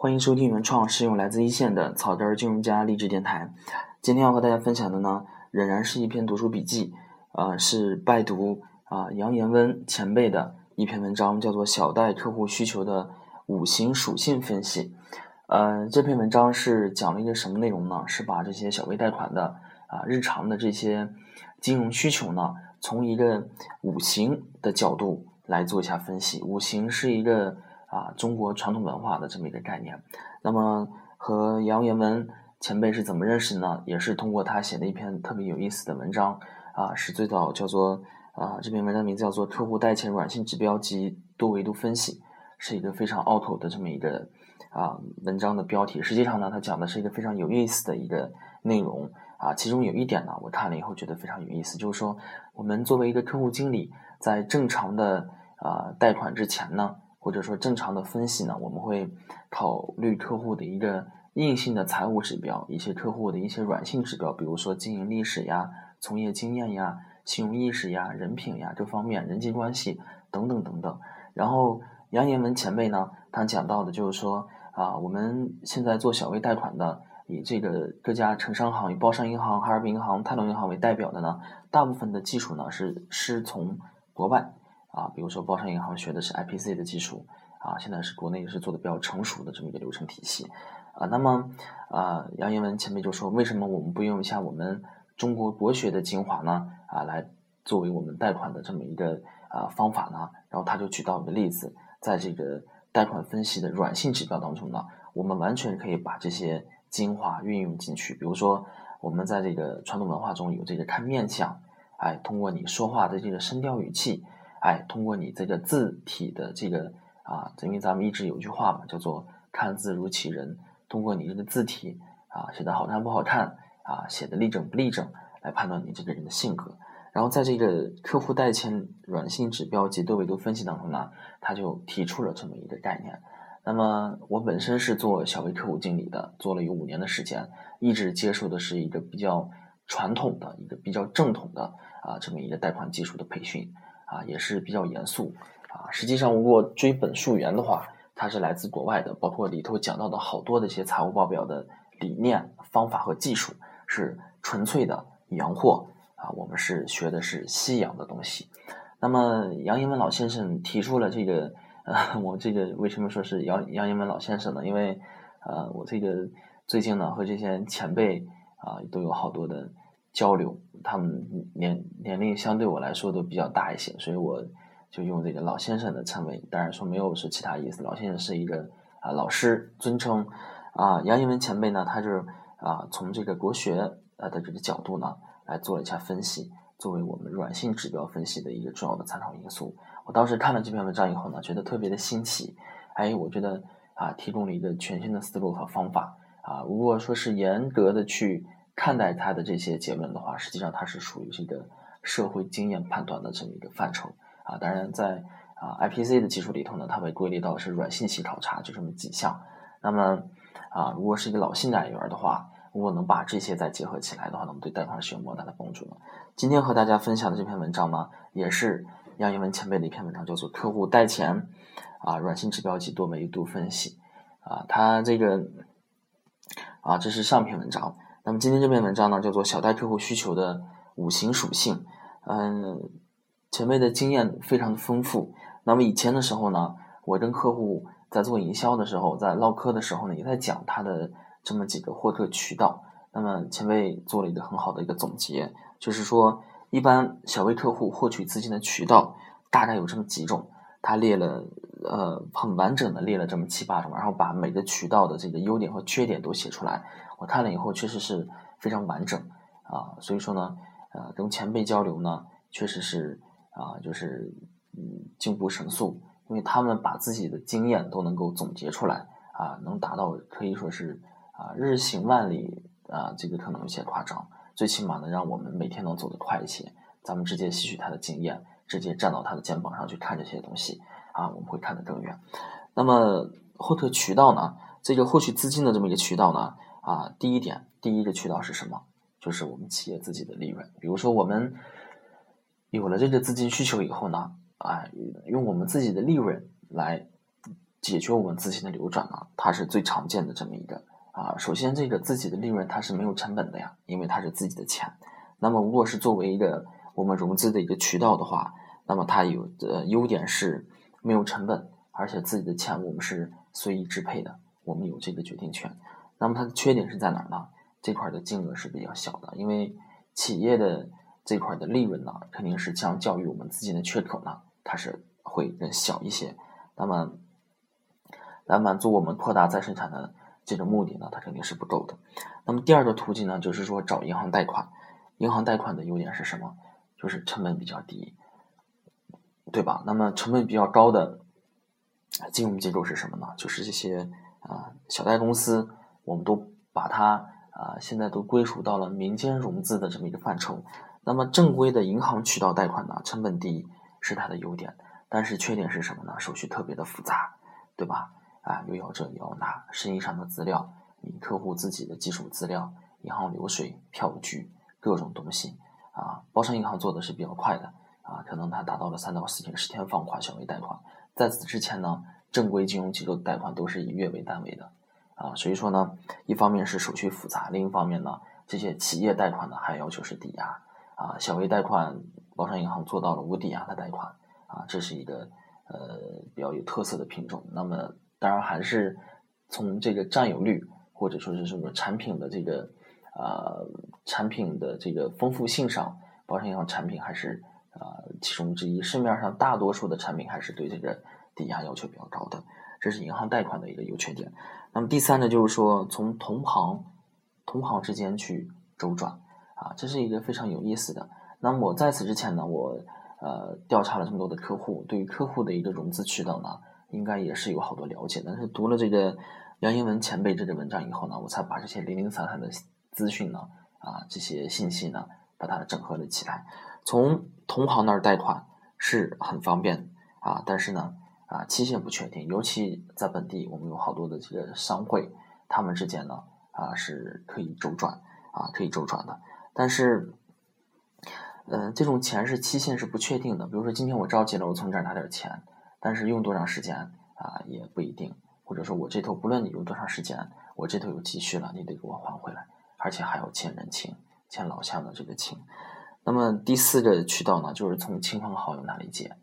欢迎收听原创实用来自一线的草根金融家励志电台。今天要和大家分享的呢，仍然是一篇读书笔记，呃，是拜读啊杨延温前辈的一篇文章，叫做《小贷客户需求的五行属性分析》。呃，这篇文章是讲了一个什么内容呢？是把这些小微贷款的啊日常的这些金融需求呢，从一个五行的角度来做一下分析。五行是一个。啊，中国传统文化的这么一个概念。那么和杨元文前辈是怎么认识呢？也是通过他写的一篇特别有意思的文章啊，是最早叫做啊，这篇文章名字叫做《客户贷前软性指标及多维度分析》，是一个非常拗口的这么一个啊文章的标题。实际上呢，它讲的是一个非常有意思的一个内容啊。其中有一点呢，我看了以后觉得非常有意思，就是说我们作为一个客户经理，在正常的啊贷款之前呢。或者说正常的分析呢，我们会考虑客户的一个硬性的财务指标，一些客户的一些软性指标，比如说经营历史呀、从业经验呀、信用意识呀、人品呀这方面、人际关系等等等等。然后杨延文前辈呢，他讲到的就是说啊，我们现在做小微贷款的，以这个各家城商行、以包商银行、哈尔滨银行、泰隆银行为代表的呢，大部分的技术呢是师从国外。啊，比如说包商银行学的是 IPC 的技术，啊，现在是国内也是做的比较成熟的这么一个流程体系，啊，那么啊，杨英文前面就说，为什么我们不用一下我们中国国学的精华呢？啊，来作为我们贷款的这么一个啊方法呢？然后他就举到一个例子，在这个贷款分析的软性指标当中呢，我们完全可以把这些精华运用进去。比如说，我们在这个传统文化中有这个看面相，哎，通过你说话的这个声调语气。哎，通过你这个字体的这个啊，因为咱们一直有句话嘛，叫做“看字如其人”。通过你这个字体啊，写的好看不好看啊，写的立整不立整，来判断你这个人的性格。然后在这个客户贷前软性指标及多维度分析当中呢，他就提出了这么一个概念。那么我本身是做小微客户经理的，做了有五年的时间，一直接受的是一个比较传统的一个比较正统的啊这么一个贷款技术的培训。啊，也是比较严肃啊。实际上，如果追本溯源的话，它是来自国外的，包括里头讲到的好多的一些财务报表的理念、方法和技术，是纯粹的洋货啊。我们是学的是西洋的东西。那么，杨英文老先生提出了这个，呃，我这个为什么说是杨杨英文老先生呢？因为，呃，我这个最近呢和这些前辈啊都有好多的。交流，他们年年龄相对我来说都比较大一些，所以我就用这个老先生的称谓。当然说没有是其他意思，老先生是一个啊老师尊称。啊，杨一文前辈呢，他是啊从这个国学啊的这个角度呢来做了一下分析，作为我们软性指标分析的一个重要的参考因素。我当时看了这篇文章以后呢，觉得特别的新奇，哎，我觉得啊提供了一个全新的思路和方法啊。如果说是严格的去。看待他的这些结论的话，实际上它是属于这个社会经验判断的这么一个范畴啊。当然，在啊 IPC 的技术里头呢，它被归类到是软信息考察，就这么几项。那么啊，如果是一个老信贷员的话，如果能把这些再结合起来的话，那么对贷款是有莫大的帮助的。今天和大家分享的这篇文章呢，也是杨一文前辈的一篇文章，叫做《客户贷前啊软性指标及多维度分析》啊。他这个啊，这是上篇文章。那么今天这篇文章呢，叫做小贷客户需求的五行属性。嗯，前辈的经验非常的丰富。那么以前的时候呢，我跟客户在做营销的时候，在唠嗑的时候呢，也在讲他的这么几个获客渠道。那么前辈做了一个很好的一个总结，就是说，一般小微客户获取资金的渠道大概有这么几种，他列了呃很完整的列了这么七八种，然后把每个渠道的这个优点和缺点都写出来。我看了以后，确实是非常完整啊，所以说呢，呃，跟前辈交流呢，确实是啊，就是嗯，进步神速，因为他们把自己的经验都能够总结出来啊，能达到可以说是啊，日行万里啊，这个可能有些夸张，最起码呢，让我们每天能走得快一些。咱们直接吸取他的经验，直接站到他的肩膀上去看这些东西啊，我们会看得更远。那么获得渠道呢，这个获取资金的这么一个渠道呢？啊，第一点，第一个渠道是什么？就是我们企业自己的利润。比如说，我们有了这个资金需求以后呢，啊，用我们自己的利润来解决我们资金的流转呢，它是最常见的这么一个啊。首先，这个自己的利润它是没有成本的呀，因为它是自己的钱。那么，如果是作为一个我们融资的一个渠道的话，那么它有的优点是没有成本，而且自己的钱我们是随意支配的，我们有这个决定权。那么它的缺点是在哪儿呢？这块的金额是比较小的，因为企业的这块的利润呢，肯定是相较于我们资金的缺口呢，它是会更小一些。那么来满足我们扩大再生产的这种目的呢，它肯定是不够的。那么第二个途径呢，就是说找银行贷款。银行贷款的优点是什么？就是成本比较低，对吧？那么成本比较高的金融机构是什么呢？就是这些啊小贷公司，我们都把它啊现在都归属到了民间融资的这么一个范畴。那么正规的银行渠道贷款呢，成本低是它的优点，但是缺点是什么呢？手续特别的复杂，对吧？啊，又要这又要那，生意上的资料，你客户自己的基础资料，银行流水、票据。各种东西啊，包商银行做的是比较快的啊，可能它达到了三到四天、十天放款小微贷款。在此之前呢，正规金融机构贷款都是以月为单位的啊，所以说呢，一方面是手续复杂，另一方面呢，这些企业贷款呢还要求是抵押啊，小微贷款包商银行做到了无抵押的贷款啊，这是一个呃比较有特色的品种。那么当然还是从这个占有率或者说是什么产品的这个。呃，产品的这个丰富性上，保险银行产品还是呃其中之一。市面上大多数的产品还是对这个抵押要求比较高的，这是银行贷款的一个优缺点。那么第三呢，就是说从同行同行之间去周转啊，这是一个非常有意思的。那么我在此之前呢，我呃调查了这么多的客户，对于客户的一个融资渠道呢，应该也是有好多了解。但是读了这个杨英文前辈这个文章以后呢，我才把这些零零散散的。资讯呢，啊，这些信息呢，把它整合了起来。从同行那儿贷款是很方便啊，但是呢，啊，期限不确定。尤其在本地，我们有好多的这个商会，他们之间呢，啊，是可以周转啊，可以周转的。但是，嗯，这种钱是期限是不确定的。比如说，今天我着急了，我从这儿拿点钱，但是用多长时间啊，也不一定。或者说我这头不论你用多长时间，我这头有积蓄了，你得给我还回来。而且还要欠人情，欠老乡的这个情。那么第四个渠道呢，就是从亲朋好友那里借。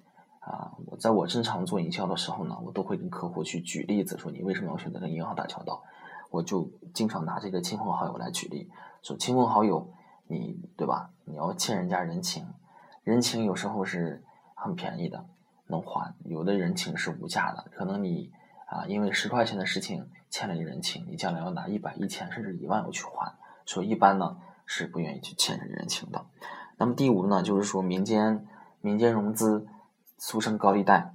啊，我在我正常做营销的时候呢，我都会跟客户去举例子，说你为什么要选择跟银行打交道？我就经常拿这个亲朋好友来举例，说亲朋好友，你对吧？你要欠人家人情，人情有时候是很便宜的，能还；有的人情是无价的，可能你啊，因为十块钱的事情欠了一人情，你将来要拿一百、一千甚至一万要去还。说一般呢是不愿意去欠人情的。那么第五呢，就是说民间民间融资，俗称高利贷。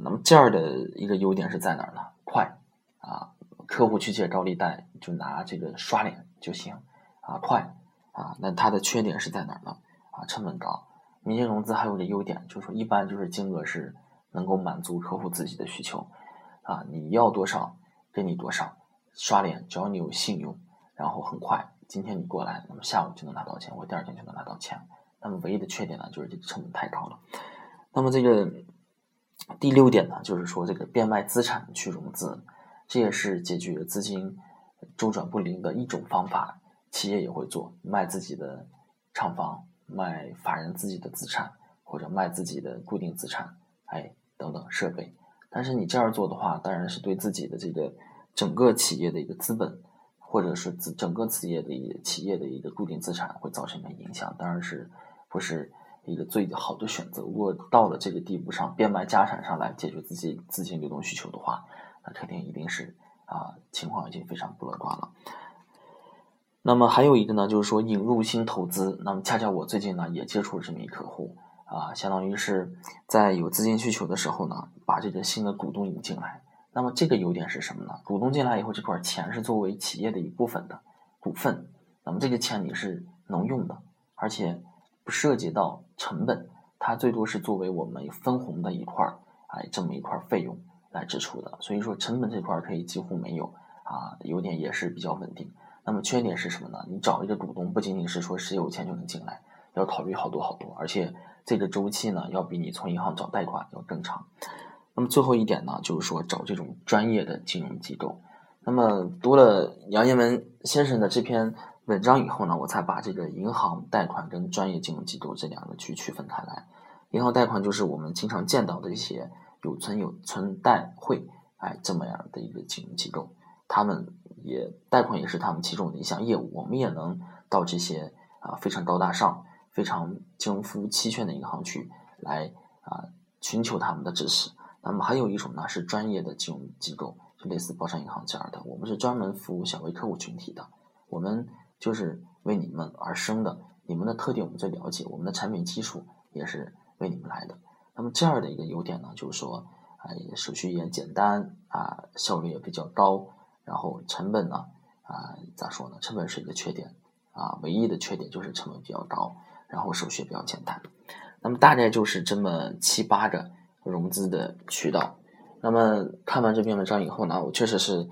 那么这样的一个优点是在哪儿呢？快啊，客户去借高利贷就拿这个刷脸就行啊，快啊。那它的缺点是在哪儿呢？啊，成本高。民间融资还有个优点，就是说一般就是金额是能够满足客户自己的需求啊，你要多少给你多少，刷脸只要你有信用，然后很快。今天你过来，那么下午就能拿到钱，或第二天就能拿到钱。那么唯一的缺点呢，就是这个成本太高了。那么这个第六点呢，就是说这个变卖资产去融资，这也是解决资金周转不灵的一种方法。企业也会做，卖自己的厂房，卖法人自己的资产，或者卖自己的固定资产，哎，等等设备。但是你这样做的话，当然是对自己的这个整个企业的一个资本。或者是整整个企业的一企业的一个固定资产会造成的影响，当然是不是一个最好的选择。如果到了这个地步上，变卖家产上来解决自己资金流动需求的话，那肯定一定是啊，情况已经非常不乐观了。那么还有一个呢，就是说引入新投资。那么恰恰我最近呢也接触了这么一客户啊，相当于是在有资金需求的时候呢，把这个新的股东引进来。那么这个优点是什么呢？股东进来以后，这块钱是作为企业的一部分的股份。那么这个钱你是能用的，而且不涉及到成本，它最多是作为我们分红的一块儿，哎，这么一块费用来支出的。所以说成本这块可以几乎没有啊，优点也是比较稳定。那么缺点是什么呢？你找一个股东不仅仅是说谁有钱就能进来，要考虑好多好多，而且这个周期呢要比你从银行找贷款要更长。那么最后一点呢，就是说找这种专业的金融机构。那么读了杨彦文先生的这篇文章以后呢，我才把这个银行贷款跟专业金融机构这两个去区分开来。银行贷款就是我们经常见到的一些有存有存贷会，哎，这么样的一个金融机构，他们也贷款也是他们其中的一项业务。我们也能到这些啊非常高大上、非常金融服务齐全的银行去来啊寻求他们的支持。那么还有一种呢是专业的金融机构，就类似包商银行这样的，我们是专门服务小微客户群体的，我们就是为你们而生的，你们的特点我们最了解，我们的产品基础也是。为你们来的，那么这样的一个优点呢，就是说，啊，手续也简单啊，效率也比较高，然后成本呢，啊，咋说呢？成本是一个缺点啊，唯一的缺点就是成本比较高，然后手续比较简单。那么大概就是这么七八个融资的渠道。那么看完这篇文章以后呢，我确实是，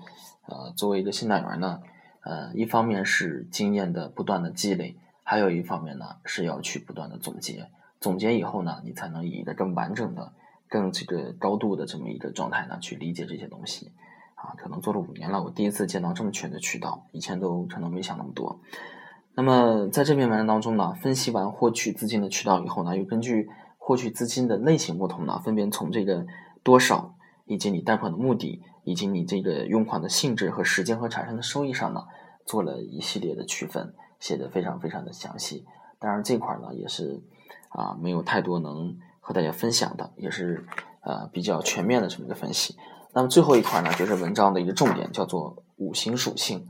呃，作为一个信贷员呢，呃，一方面是经验的不断的积累，还有一方面呢是要去不断的总结。总结以后呢，你才能以一个更完整的、更这个高度的这么一个状态呢，去理解这些东西。啊，可能做了五年了，我第一次见到这么全的渠道，以前都可能没想那么多。那么在这篇文章当中呢，分析完获取资金的渠道以后呢，又根据获取资金的类型不同呢，分别从这个多少，以及你贷款的目的，以及你这个用款的性质和时间和产生的收益上呢，做了一系列的区分，写的非常非常的详细。当然这块呢也是。啊，没有太多能和大家分享的，也是呃比较全面的这么一个分析。那么最后一块呢，就是文章的一个重点，叫做五行属性。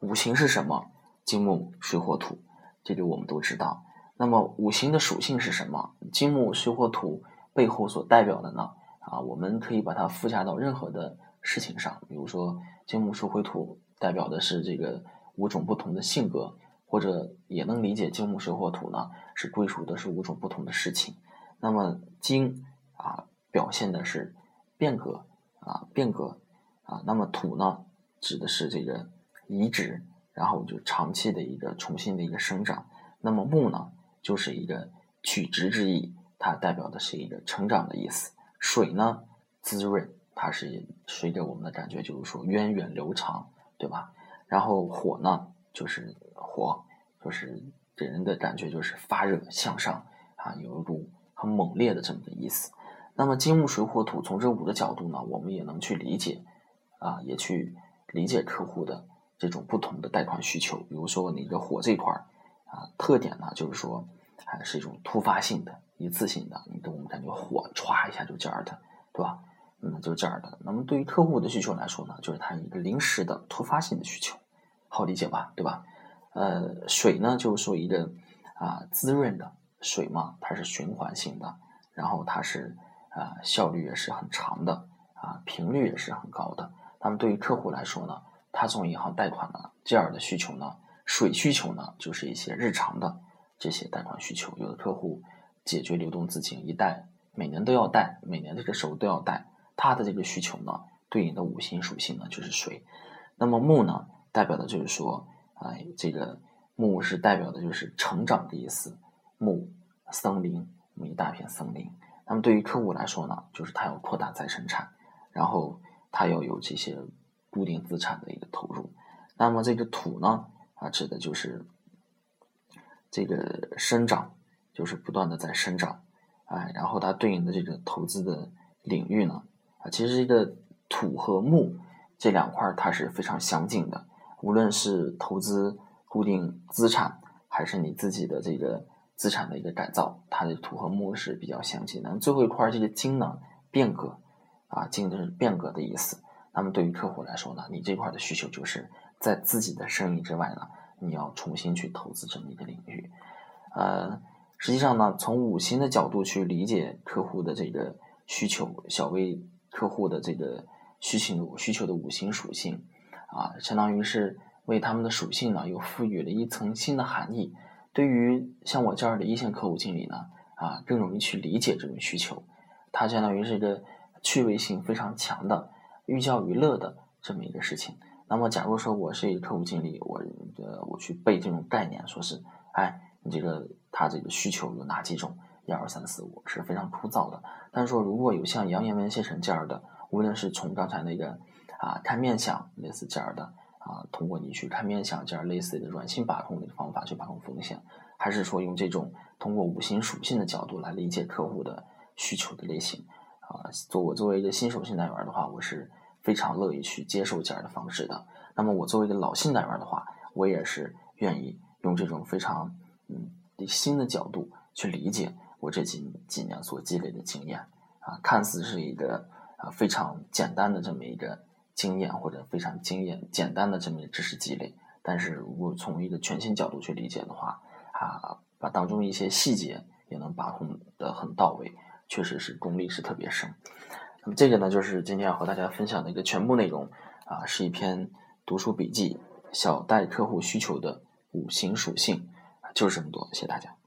五行是什么？金木水火土，这个我们都知道。那么五行的属性是什么？金木水火土背后所代表的呢？啊，我们可以把它附加到任何的事情上，比如说金木水火土代表的是这个五种不同的性格。或者也能理解金木水火土呢，是归属的是五种不同的事情。那么金啊，表现的是变革啊，变革啊。那么土呢，指的是这个移植，然后就长期的一个重新的一个生长。那么木呢，就是一个取直之意，它代表的是一个成长的意思。水呢，滋润，它是随着我们的感觉就是说源远流长，对吧？然后火呢，就是。火就是给人的感觉就是发热向上啊，有一股很猛烈的这么个意思。那么金木水火土从这五个角度呢，我们也能去理解啊，也去理解客户的这种不同的贷款需求。比如说你的火这块儿啊，特点呢就是说还是一种突发性的、一次性的，你给我们感觉火歘一下就这样的，对吧？嗯，就是这样的。那么对于客户的需求来说呢，就是它一个临时的突发性的需求，好理解吧？对吧？呃，水呢，就是说一个啊滋润的水嘛，它是循环性的，然后它是啊效率也是很长的啊频率也是很高的。那么对于客户来说呢，他从银行贷款呢这样的需求呢，水需求呢就是一些日常的这些贷款需求。有的客户解决流动资金一贷，每年都要贷，每年这个时候都要贷，他的这个需求呢，对应的五行属性呢就是水。那么木呢，代表的就是说。哎，这个木是代表的就是成长的意思，木森林，一大片森林。那么对于客户来说呢，就是他要扩大再生产，然后他要有这些固定资产的一个投入。那么这个土呢，啊，指的就是这个生长，就是不断的在生长。哎，然后它对应的这个投资的领域呢，啊，其实这个土和木这两块它是非常相近的。无论是投资固定资产，还是你自己的这个资产的一个改造，它的土和木是比较相近的。最后一块这个金呢，变革啊，金的是变革的意思。那么对于客户来说呢，你这块的需求就是在自己的生意之外呢，你要重新去投资这么一个领域。呃，实际上呢，从五行的角度去理解客户的这个需求，小微客户的这个需求需求的五行属性。啊，相当于是为他们的属性呢又赋予了一层新的含义。对于像我这样的一线客户经理呢，啊，更容易去理解这种需求。它相当于是一个趣味性非常强的寓教于乐的这么一个事情。那么，假如说我是一个客户经理，我呃我去背这种概念，说是，哎，你这个他这个需求有哪几种？一二三四五是非常枯燥的。但是说如果有像杨言文先生这样的，无论是从刚才那个啊看面相类似这样的啊，通过你去看面相这样类似的软性把控的方法去把控风险，还是说用这种通过五行属性的角度来理解客户的需求的类型啊，作我作为一个新手新单元的话，我是非常乐意去接受这样的方式的。那么我作为一个老新单元的话，我也是愿意用这种非常嗯新的角度去理解我这几几年所积累的经验啊，看似是一个啊非常简单的这么一个经验或者非常经验简单的这么一个知识积累，但是如果从一个全新角度去理解的话啊，把当中一些细节也能把控的很到位，确实是功力是特别深。那么这个呢，就是今天要和大家分享的一个全部内容啊，是一篇。读书笔记，小贷客户需求的五行属性，就是这么多，谢谢大家。